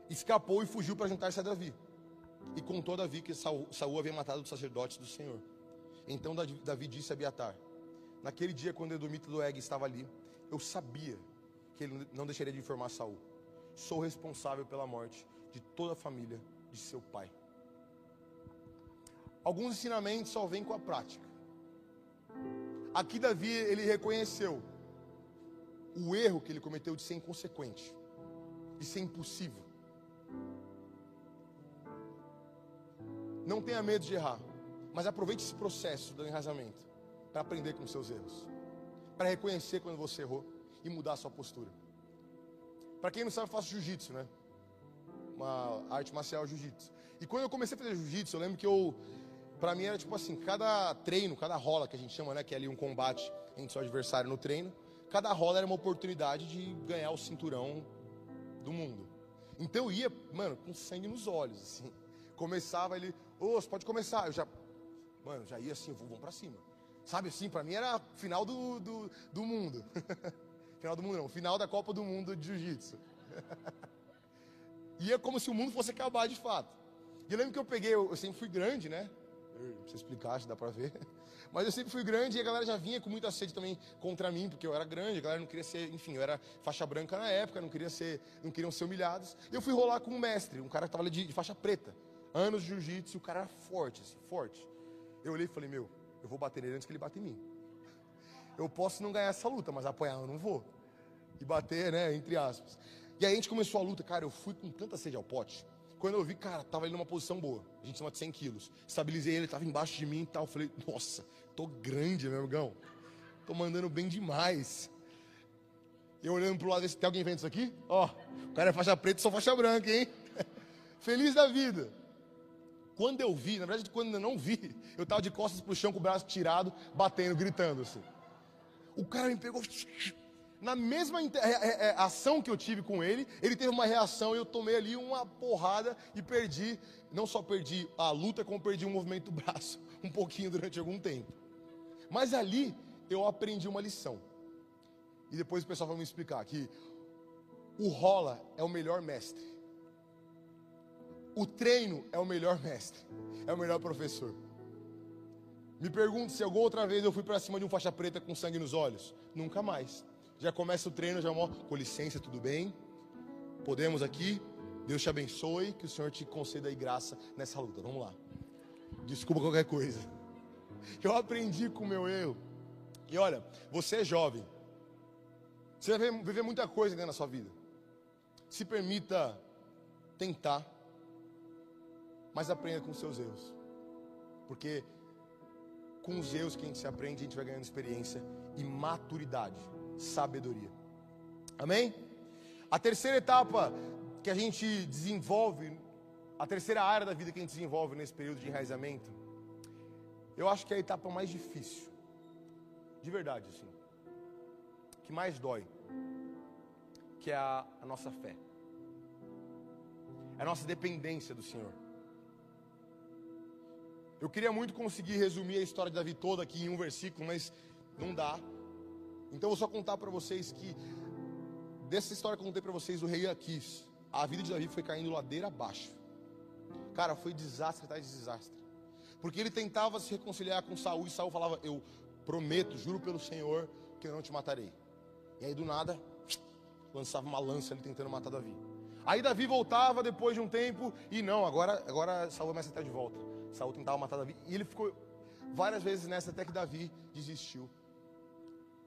escapou e fugiu para juntar-se a Davi. E contou a Davi que Saul, havia matado os sacerdotes do Senhor. Então Davi disse a Abiatar: Naquele dia, quando Edomita do Eg estava ali, eu sabia que ele não deixaria de informar Saul. Sou responsável pela morte de toda a família de seu pai. Alguns ensinamentos só vêm com a prática. Aqui Davi ele reconheceu o erro que ele cometeu de ser inconsequente, de ser impossível. Não tenha medo de errar, mas aproveite esse processo do enraizamento para aprender com seus erros, para reconhecer quando você errou e mudar a sua postura. Para quem não sabe, eu faço jiu-jitsu, né? Uma arte marcial jiu-jitsu. E quando eu comecei a fazer jiu-jitsu, eu lembro que eu, para mim era tipo assim, cada treino, cada rola que a gente chama, né, que é ali um combate entre seu adversário no treino, cada rola era uma oportunidade de ganhar o cinturão do mundo. Então eu ia, mano, com sangue nos olhos, assim. Começava ele, ô, você pode começar. Eu já, mano, já ia assim, vamos pra cima. Sabe assim, pra mim era final do, do, do mundo. final do mundo não, final da Copa do Mundo de Jiu-Jitsu. ia como se o mundo fosse acabar de fato. E eu lembro que eu peguei, eu sempre fui grande, né? Sei explicar, se dá pra ver. Mas eu sempre fui grande e a galera já vinha com muita sede também contra mim, porque eu era grande, a galera não queria ser, enfim, eu era faixa branca na época, não queria ser, não queriam ser humilhados. E eu fui rolar com um mestre, um cara que ali de, de, faixa preta. Anos de jiu-jitsu, o cara era forte, assim, forte. Eu olhei e falei, meu, eu vou bater nele antes que ele bata em mim. Eu posso não ganhar essa luta, mas apanhar eu não vou. E bater, né, entre aspas. E aí a gente começou a luta, cara, eu fui com tanta sede ao pote quando eu vi, cara, tava ele numa posição boa. A gente cima de 100 quilos. Estabilizei ele, tava embaixo de mim e tal. Falei, nossa, tô grande, meu amigão. Tô mandando bem demais. Eu olhando pro lado, tem alguém vendo isso aqui? Ó, o cara é faixa preta sou faixa branca, hein? Feliz da vida. Quando eu vi, na verdade, quando eu não vi, eu tava de costas pro chão com o braço tirado, batendo, gritando assim. O cara me pegou na mesma é, ação que eu tive com ele, ele teve uma reação e eu tomei ali uma porrada e perdi, não só perdi a luta, como perdi o movimento do braço um pouquinho durante algum tempo. Mas ali eu aprendi uma lição. E depois o pessoal vai me explicar que o rola é o melhor mestre. O treino é o melhor mestre, é o melhor professor. Me pergunto se alguma outra vez eu fui para cima de um faixa preta com sangue nos olhos. Nunca mais. Já começa o treino, já mostra, com licença, tudo bem? Podemos aqui? Deus te abençoe, que o Senhor te conceda aí graça nessa luta. Vamos lá. Desculpa qualquer coisa. Eu aprendi com o meu erro. E olha, você é jovem. Você vai viver muita coisa da sua vida. Se permita tentar, mas aprenda com seus erros. Porque com os erros que a gente se aprende, a gente vai ganhando experiência e maturidade sabedoria. Amém? A terceira etapa que a gente desenvolve, a terceira área da vida que a gente desenvolve nesse período de enraizamento, eu acho que é a etapa mais difícil. De verdade, assim. Que mais dói. que é a, a nossa fé. É a nossa dependência do Senhor. Eu queria muito conseguir resumir a história de Davi toda aqui em um versículo, mas não dá. Então eu vou só contar para vocês que dessa história que eu contei para vocês do rei Aquis, a vida de Davi foi caindo ladeira abaixo. Cara, foi desastre atrás de desastre. Porque ele tentava se reconciliar com Saul e Saul falava: "Eu prometo, juro pelo Senhor, que eu não te matarei". E aí do nada, lançava uma lança ali tentando matar Davi. Aí Davi voltava depois de um tempo e não, agora agora Saul começa a estar de volta. Saul tentava matar Davi e ele ficou várias vezes nessa até que Davi desistiu.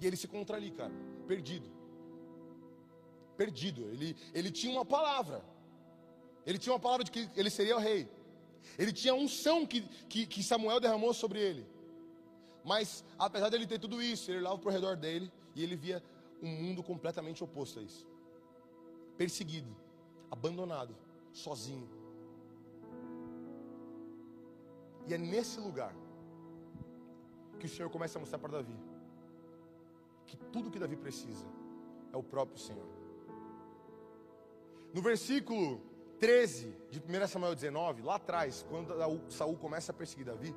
E ele se encontra ali, cara, perdido. Perdido. Ele, ele tinha uma palavra. Ele tinha uma palavra de que ele seria o rei. Ele tinha unção que, que, que Samuel derramou sobre ele. Mas, apesar dele ter tudo isso, ele olhava para o redor dele e ele via um mundo completamente oposto a isso. Perseguido, abandonado, sozinho. E é nesse lugar que o Senhor começa a mostrar para Davi que tudo que Davi precisa é o próprio Senhor. No versículo 13 de 1 Samuel 19, lá atrás, quando Saul começa a perseguir Davi,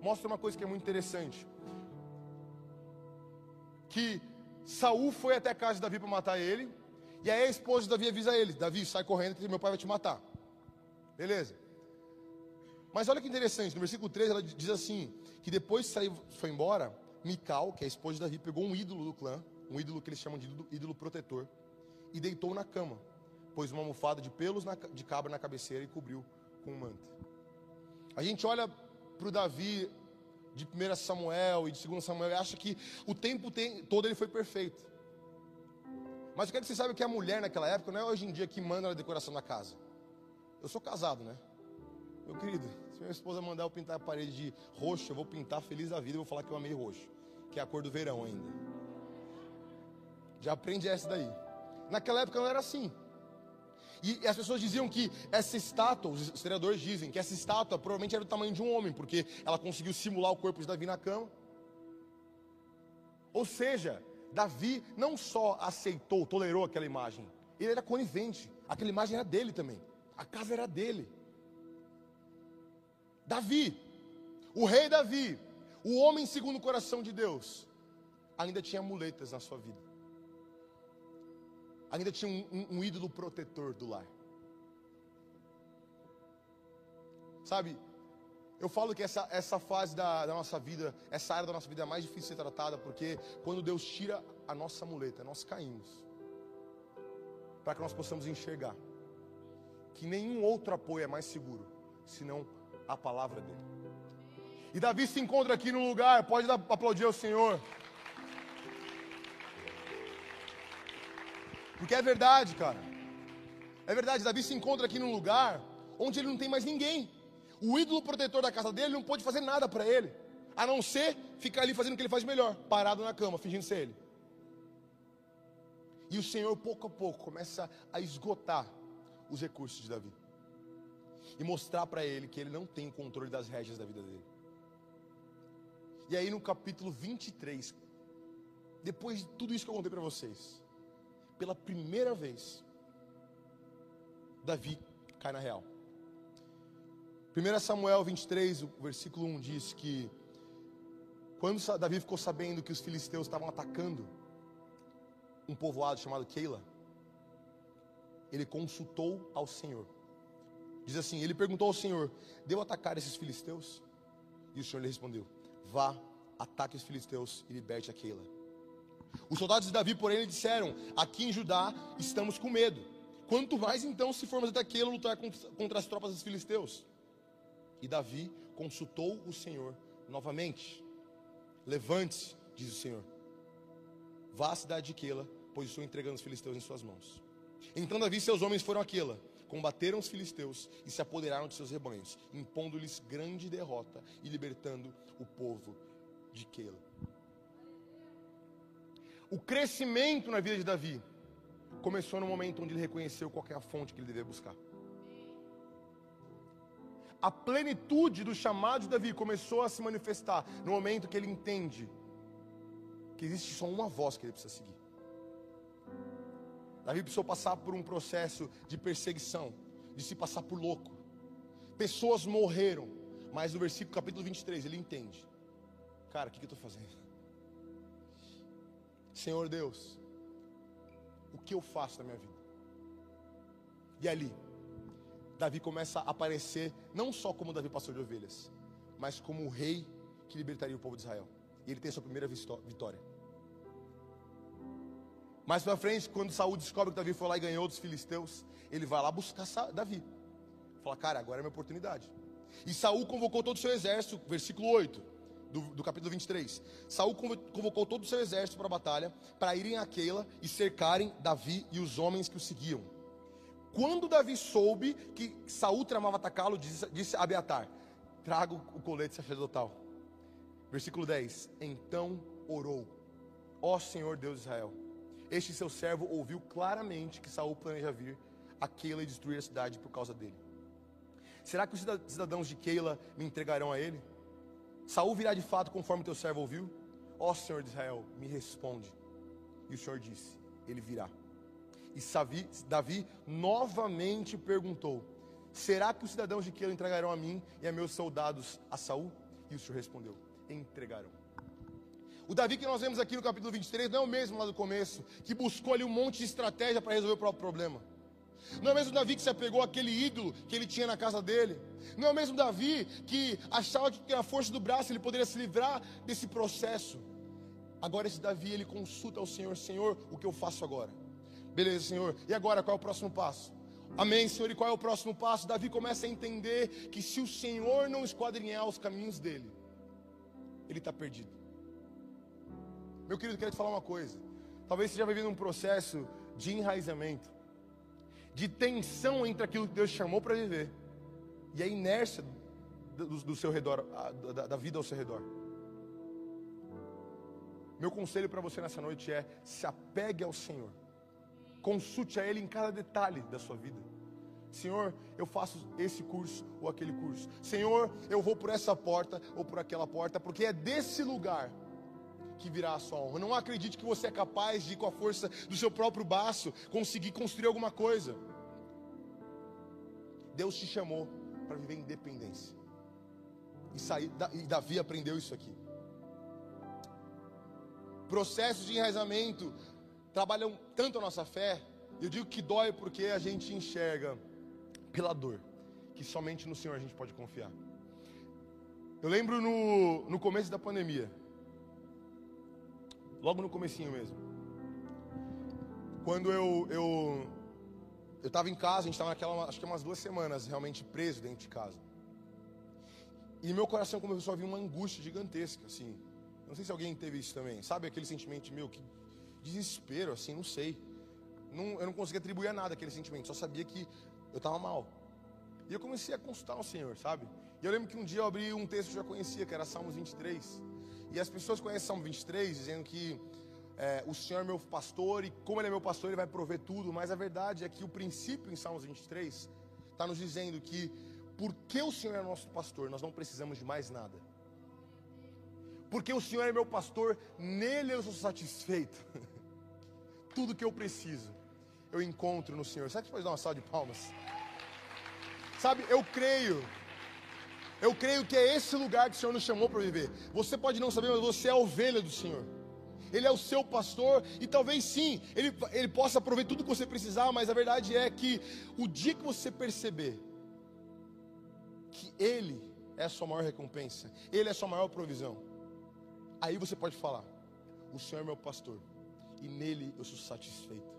mostra uma coisa que é muito interessante. Que Saul foi até a casa de Davi para matar ele, e aí a esposa de Davi avisa ele: Davi, sai correndo que meu pai vai te matar. Beleza. Mas olha que interessante, no versículo 13 ela diz assim: que depois que saiu, foi embora, Mical, que é a esposa de Davi, pegou um ídolo do clã, um ídolo que eles chamam de ídolo, protetor, e deitou na cama, pôs uma almofada de pelos na, de cabra na cabeceira e cobriu com um manto. A gente olha para o Davi de 1 Samuel e de 2 Samuel e acha que o tempo tem, todo ele foi perfeito. Mas eu quero que você saiba que a mulher naquela época não é hoje em dia que manda na decoração da casa. Eu sou casado, né? Meu querido, se minha esposa mandar eu pintar a parede de roxo, eu vou pintar feliz da vida e vou falar que eu amei roxo, que é a cor do verão ainda. Já aprende essa daí. Naquela época não era assim. E as pessoas diziam que essa estátua, os historiadores dizem que essa estátua provavelmente era do tamanho de um homem, porque ela conseguiu simular o corpo de Davi na cama. Ou seja, Davi não só aceitou, tolerou aquela imagem, ele era conivente. Aquela imagem era dele também. A casa era dele. Davi, o rei Davi, o homem segundo o coração de Deus, ainda tinha muletas na sua vida. Ainda tinha um, um, um ídolo protetor do lar. Sabe, eu falo que essa, essa fase da, da, nossa vida, essa área da nossa vida é mais difícil de ser tratada, porque quando Deus tira a nossa muleta, nós caímos. Para que nós possamos enxergar que nenhum outro apoio é mais seguro, senão a palavra dele. E Davi se encontra aqui no lugar, pode aplaudir ao Senhor. Porque é verdade, cara. É verdade, Davi se encontra aqui num lugar onde ele não tem mais ninguém. O ídolo protetor da casa dele não pode fazer nada para ele, a não ser ficar ali fazendo o que ele faz melhor, parado na cama, fingindo ser ele. E o Senhor, pouco a pouco, começa a esgotar os recursos de Davi e mostrar para ele que ele não tem o controle das rédeas da vida dele. E aí no capítulo 23, depois de tudo isso que eu contei para vocês, pela primeira vez, Davi cai na real. 1 Samuel 23, o versículo 1 diz que quando Davi ficou sabendo que os filisteus estavam atacando um povoado chamado Keila, ele consultou ao Senhor. Diz assim: Ele perguntou ao Senhor: Devo atacar esses filisteus? E o Senhor lhe respondeu: Vá, ataque os filisteus e liberte Keila. Os soldados de Davi, porém, disseram: Aqui em Judá estamos com medo. Quanto mais então se formos até Keila lutar contra as tropas dos filisteus? E Davi consultou o Senhor novamente. Levante-se, diz o Senhor. Vá à cidade de Keila, pois estou entregando os filisteus em suas mãos. Então Davi e seus homens foram a Keila, combateram os filisteus e se apoderaram de seus rebanhos, impondo-lhes grande derrota e libertando o povo de Keila. O crescimento na vida de Davi começou no momento onde ele reconheceu qual é a fonte que ele deveria buscar. A plenitude do chamado de Davi começou a se manifestar no momento que ele entende que existe só uma voz que ele precisa seguir. Davi precisou passar por um processo de perseguição, de se passar por louco. Pessoas morreram, mas no versículo capítulo 23 ele entende: Cara, o que, que eu estou fazendo? Senhor Deus, o que eu faço na minha vida? E ali, Davi começa a aparecer não só como Davi pastor de ovelhas, mas como o rei que libertaria o povo de Israel. E ele tem sua primeira vitória. Mais para frente, quando Saul descobre que Davi foi lá e ganhou dos filisteus, ele vai lá buscar Davi. Fala, cara, agora é minha oportunidade. E Saul convocou todo o seu exército, versículo 8 do, do capítulo 23. Saul convocou todo o seu exército para a batalha, para irem a Keila e cercarem Davi e os homens que o seguiam. Quando Davi soube que Saul tramava atacá-lo, disse, disse a Abiatar: Trago o colete sacerdotal. Versículo 10: Então orou, ó Senhor Deus de Israel este seu servo ouviu claramente que Saul planeja vir a Keila e destruir a cidade por causa dele. Será que os cidadãos de Keila me entregarão a ele? Saul virá de fato conforme teu servo ouviu? Ó Senhor de Israel, me responde. E o Senhor disse: Ele virá. E Savi, Davi novamente perguntou: Será que os cidadãos de Keila entregarão a mim e a meus soldados a Saul? E o Senhor respondeu: Entregarão. O Davi que nós vemos aqui no capítulo 23 não é o mesmo lá do começo, que buscou ali um monte de estratégia para resolver o próprio problema. Não é o mesmo Davi que se apegou àquele ídolo que ele tinha na casa dele. Não é o mesmo Davi que achava que com a força do braço ele poderia se livrar desse processo. Agora esse Davi ele consulta ao Senhor, Senhor, o que eu faço agora? Beleza, Senhor. E agora qual é o próximo passo? Amém, Senhor. E qual é o próximo passo? Davi começa a entender que se o Senhor não esquadrinhar os caminhos dele, ele está perdido. Meu querido, quero te falar uma coisa. Talvez você já vivendo um processo de enraizamento, de tensão entre aquilo que Deus chamou para viver e a inércia do, do seu redor, da, da vida ao seu redor. Meu conselho para você nessa noite é: se apegue ao Senhor, consulte a Ele em cada detalhe da sua vida. Senhor, eu faço esse curso ou aquele curso. Senhor, eu vou por essa porta ou por aquela porta, porque é desse lugar que virá a sua honra. Não acredite que você é capaz de, com a força do seu próprio braço, conseguir construir alguma coisa. Deus te chamou para viver em independência. E, sair, e Davi aprendeu isso aqui. Processos de enraizamento trabalham tanto a nossa fé. Eu digo que dói porque a gente enxerga pela dor, que somente no Senhor a gente pode confiar. Eu lembro no, no começo da pandemia, Logo no comecinho mesmo. Quando eu eu eu estava em casa, a gente estava naquela, acho que umas duas semanas realmente preso dentro de casa. E meu coração começou a vir uma angústia gigantesca, assim. Não sei se alguém teve isso também. Sabe aquele sentimento meu que desespero, assim, não sei. Não, eu não conseguia atribuir a nada aquele sentimento, só sabia que eu estava mal. E eu comecei a consultar o Senhor, sabe? E eu lembro que um dia eu abri um texto que eu já conhecia, que era Salmos 23. E as pessoas conhecem Salmo 23, dizendo que é, o Senhor é meu pastor e como Ele é meu pastor, Ele vai prover tudo. Mas a verdade é que o princípio em Salmos 23 está nos dizendo que porque o Senhor é nosso pastor, nós não precisamos de mais nada. Porque o Senhor é meu pastor, nele eu sou satisfeito. Tudo que eu preciso, eu encontro no Senhor. Sabe que pode dar uma salva de palmas? Sabe, eu creio eu creio que é esse lugar que o Senhor nos chamou para viver. Você pode não saber, mas você é a ovelha do Senhor. Ele é o seu pastor e talvez sim, ele, ele possa prover tudo que você precisar, mas a verdade é que o dia que você perceber que Ele é a sua maior recompensa, Ele é a sua maior provisão, aí você pode falar: O Senhor é meu pastor e nele eu sou satisfeito.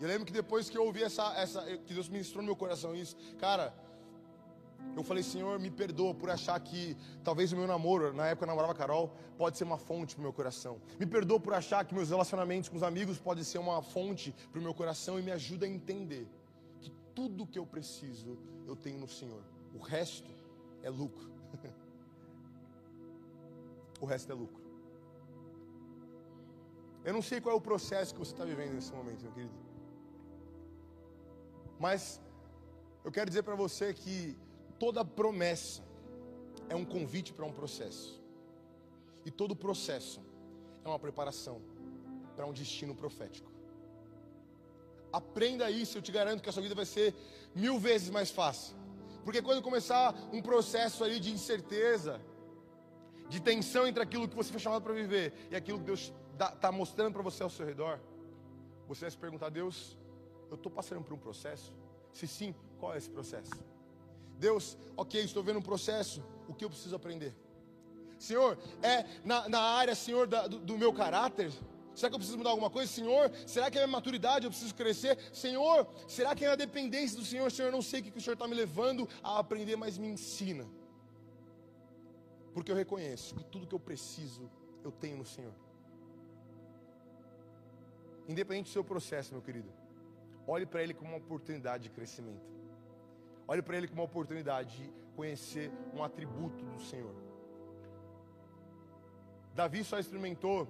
Eu lembro que depois que eu ouvi essa, essa que Deus ministrou no meu coração isso, cara, eu falei, Senhor, me perdoa por achar que talvez o meu namoro, na época eu namorava a Carol, pode ser uma fonte para o meu coração. Me perdoa por achar que meus relacionamentos com os amigos podem ser uma fonte para o meu coração e me ajuda a entender que tudo que eu preciso eu tenho no Senhor. O resto é lucro. o resto é lucro. Eu não sei qual é o processo que você está vivendo nesse momento, meu querido. Mas eu quero dizer para você que toda promessa é um convite para um processo. E todo processo é uma preparação para um destino profético. Aprenda isso, eu te garanto que a sua vida vai ser mil vezes mais fácil. Porque quando começar um processo aí de incerteza, de tensão entre aquilo que você foi chamado para viver e aquilo que Deus está mostrando para você ao seu redor, você vai se perguntar: Deus, eu estou passando por um processo? Se sim, qual é esse processo? Deus, ok, estou vendo um processo, o que eu preciso aprender? Senhor, é na, na área, Senhor, da, do, do meu caráter? Será que eu preciso mudar alguma coisa? Senhor, será que é a minha maturidade eu preciso crescer? Senhor, será que é a dependência do Senhor? Senhor, eu não sei o que o Senhor está me levando a aprender, mas me ensina. Porque eu reconheço que tudo que eu preciso, eu tenho no Senhor. Independente do seu processo, meu querido, olhe para ele como uma oportunidade de crescimento. Olhe para ele como uma oportunidade de conhecer um atributo do Senhor. Davi só experimentou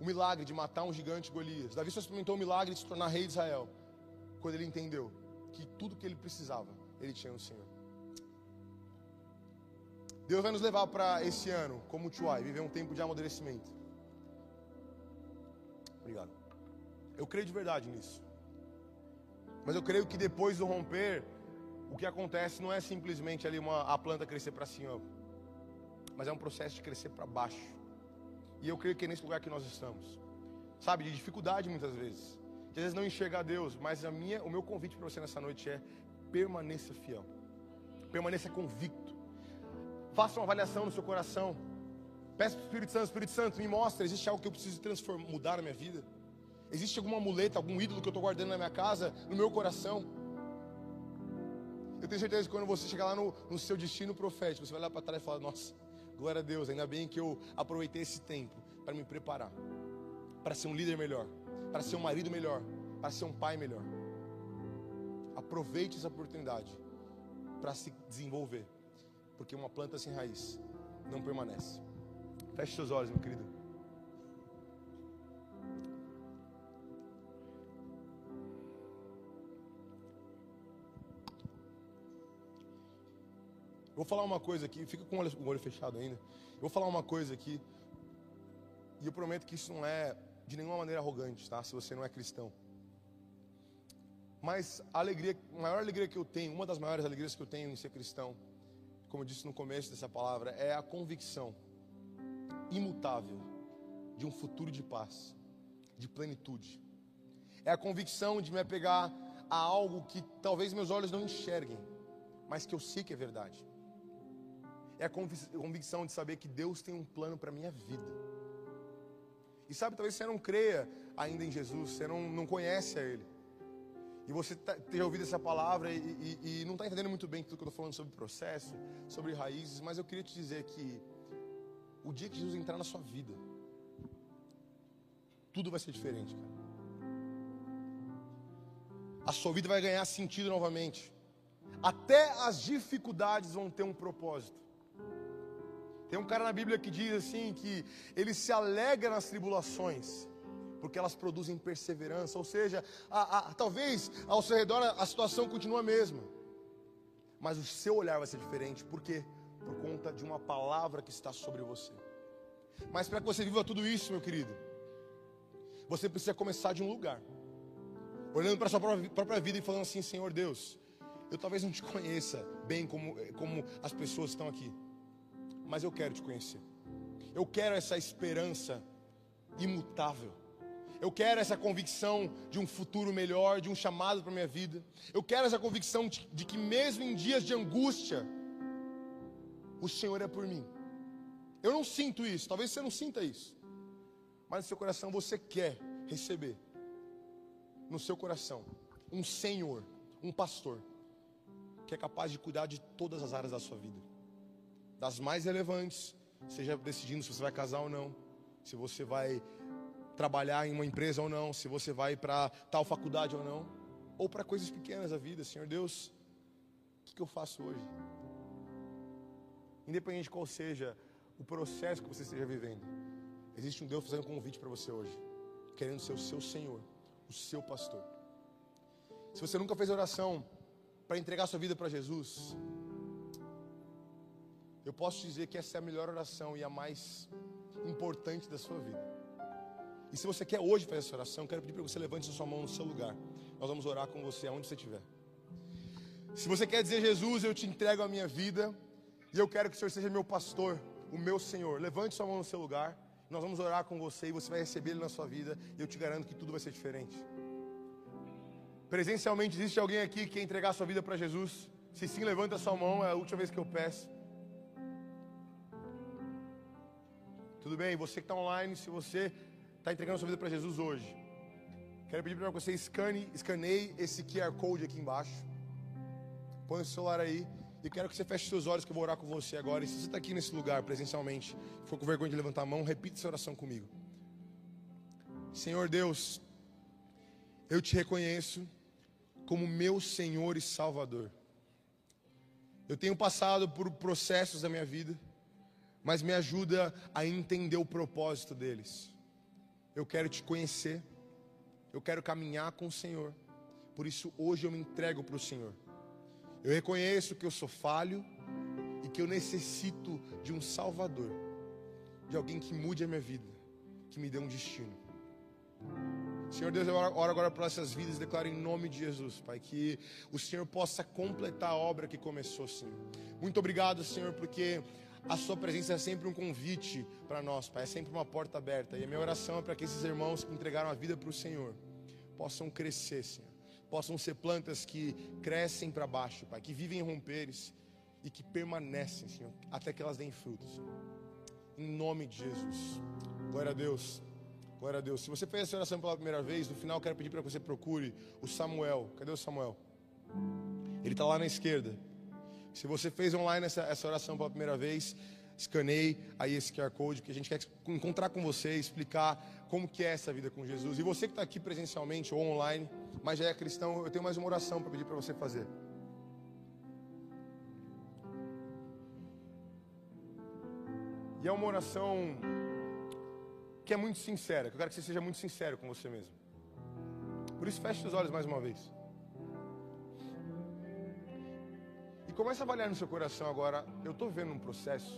o milagre de matar um gigante Golias. Davi só experimentou o milagre de se tornar rei de Israel quando ele entendeu que tudo que ele precisava ele tinha no Senhor. Deus vai nos levar para esse ano, como Tuai, viver um tempo de amadurecimento. Obrigado. Eu creio de verdade nisso. Mas eu creio que depois do romper, o que acontece não é simplesmente ali uma, a planta crescer para cima, mas é um processo de crescer para baixo. E eu creio que é nesse lugar que nós estamos. Sabe, de dificuldade muitas vezes. De às vezes não enxergar Deus, mas a minha, o meu convite para você nessa noite é permaneça fiel. Permaneça convicto. Faça uma avaliação no seu coração. Peça para o Espírito Santo, Espírito Santo, me mostra, existe algo que eu preciso transformar, mudar na minha vida? Existe alguma muleta, algum ídolo que eu estou guardando na minha casa, no meu coração? Eu tenho certeza que quando você chegar lá no, no seu destino profético, você vai olhar para trás e falar, nossa, Glória a Deus, ainda bem que eu aproveitei esse tempo para me preparar, para ser um líder melhor, para ser um marido melhor, para ser um pai melhor. Aproveite essa oportunidade para se desenvolver, porque uma planta sem raiz não permanece. Feche seus olhos, meu querido. Vou falar uma coisa aqui, fica com o olho, olho fechado ainda. Eu vou falar uma coisa aqui, e eu prometo que isso não é de nenhuma maneira arrogante, tá? Se você não é cristão. Mas a alegria, a maior alegria que eu tenho, uma das maiores alegrias que eu tenho em ser cristão, como eu disse no começo dessa palavra, é a convicção imutável de um futuro de paz, de plenitude. É a convicção de me apegar a algo que talvez meus olhos não enxerguem, mas que eu sei que é verdade é a convicção de saber que Deus tem um plano para a minha vida. E sabe, talvez você não creia ainda em Jesus, você não, não conhece a Ele. E você tá, ouvido essa palavra e, e, e não está entendendo muito bem tudo que eu estou falando sobre processo, sobre raízes, mas eu queria te dizer que o dia que Jesus entrar na sua vida, tudo vai ser diferente, cara. A sua vida vai ganhar sentido novamente. Até as dificuldades vão ter um propósito. Tem um cara na Bíblia que diz assim que ele se alegra nas tribulações, porque elas produzem perseverança. Ou seja, a, a, talvez ao seu redor a, situação continua a mesma, mas o seu olhar vai ser diferente. Por quê? Por conta de uma palavra que está sobre você. Mas para que você viva tudo isso, meu querido, você precisa começar de um lugar, olhando para a sua própria, própria vida e falando assim: Senhor Deus, eu talvez não te conheça bem como, como as pessoas estão aqui mas eu quero te conhecer. Eu quero essa esperança imutável. Eu quero essa convicção de um futuro melhor, de um chamado para minha vida. Eu quero essa convicção de, de, que mesmo em dias de angústia, o Senhor é por mim. Eu não sinto isso, talvez você não sinta isso. Mas no seu coração você quer receber no seu coração um Senhor, um pastor que é capaz de cuidar de todas as áreas da sua vida das mais relevantes, seja decidindo se você vai casar ou não, se você vai trabalhar em uma empresa ou não, se você vai para tal faculdade ou não, ou para coisas pequenas da vida. Senhor Deus, o que, que eu faço hoje? Independente de qual seja o processo que você esteja vivendo, existe um Deus fazendo um convite para você hoje, querendo ser o seu Senhor, o seu pastor. Se você nunca fez oração para entregar sua vida para Jesus, eu posso dizer que essa é a melhor oração e a mais importante da sua vida. E se você quer hoje fazer essa oração, quero pedir para que você levante a sua mão no seu lugar. Nós vamos orar com você aonde você estiver. Se você quer dizer, Jesus, eu te entrego a minha vida e eu quero que o Senhor seja meu pastor, o meu Senhor. Levante sua mão no seu lugar. Nós vamos orar com você e você vai receber Ele na sua vida. E eu te garanto que tudo vai ser diferente. Presencialmente, existe alguém aqui que quer entregar a sua vida para Jesus? Se sim, levanta a sua mão. É a última vez que eu peço. Tudo bem? Você que está online, se você está entregando sua vida para Jesus hoje, quero pedir para você escane, escaneie esse QR Code aqui embaixo. Põe o celular aí. E quero que você feche seus olhos que eu vou orar com você agora. E se você está aqui nesse lugar presencialmente, for com vergonha de levantar a mão, repita essa oração comigo. Senhor Deus, eu te reconheço como meu Senhor e Salvador. Eu tenho passado por processos da minha vida, mas me ajuda a entender o propósito deles. Eu quero te conhecer, eu quero caminhar com o Senhor, por isso hoje eu me entrego para o Senhor. Eu reconheço que eu sou falho e que eu necessito de um Salvador, de alguém que mude a minha vida, que me dê um destino. Senhor Deus, eu oro agora por essas vidas e declaro em nome de Jesus, Pai, que o Senhor possa completar a obra que começou, Senhor. Muito obrigado, Senhor, porque a Sua presença é sempre um convite para nós, Pai, é sempre uma porta aberta. E a minha oração é para que esses irmãos que entregaram a vida para o Senhor possam crescer, Senhor possam ser plantas que crescem para baixo, Pai, que vivem em romperes e que permanecem, Senhor, até que elas deem frutos. Em nome de Jesus. Glória a Deus. Glória a Deus. Se você fez essa oração pela primeira vez, no final quero pedir para que você procure o Samuel. Cadê o Samuel? Ele está lá na esquerda. Se você fez online essa, essa oração pela primeira vez, escaneie aí esse QR Code, que a gente quer encontrar com você, explicar como que é essa vida com Jesus. E você que está aqui presencialmente ou online, mas já é cristão, eu tenho mais uma oração para pedir para você fazer. E é uma oração que é muito sincera, que eu quero que você seja muito sincero com você mesmo. Por isso, feche os olhos mais uma vez. Comece a avaliar no seu coração agora. Eu estou vendo um processo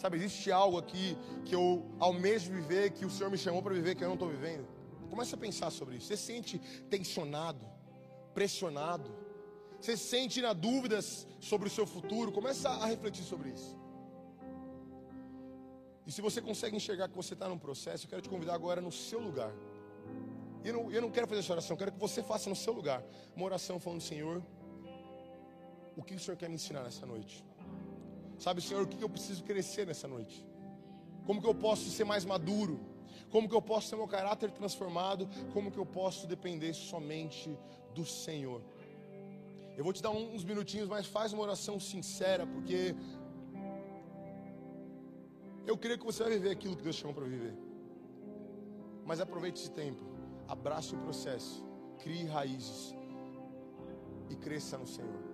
Sabe, existe algo aqui que eu almejo viver, que o Senhor me chamou para viver, que eu não estou vivendo. Comece a pensar sobre isso. Você se sente tensionado, pressionado. Você se sente na dúvidas sobre o seu futuro. Comece a refletir sobre isso. E se você consegue enxergar que você está num processo, eu quero te convidar agora no seu lugar. Eu não, eu não quero fazer essa oração, eu quero que você faça no seu lugar uma oração falando: Senhor, o que o Senhor quer me ensinar nessa noite? Sabe, Senhor, o que eu preciso crescer nessa noite? Como que eu posso ser mais maduro? Como que eu posso ter meu caráter transformado? Como que eu posso depender somente do Senhor? Eu vou te dar uns minutinhos, mas faz uma oração sincera, porque eu creio que você vai viver aquilo que Deus chamou para viver. Mas aproveite esse tempo, abrace o processo, crie raízes e cresça no Senhor.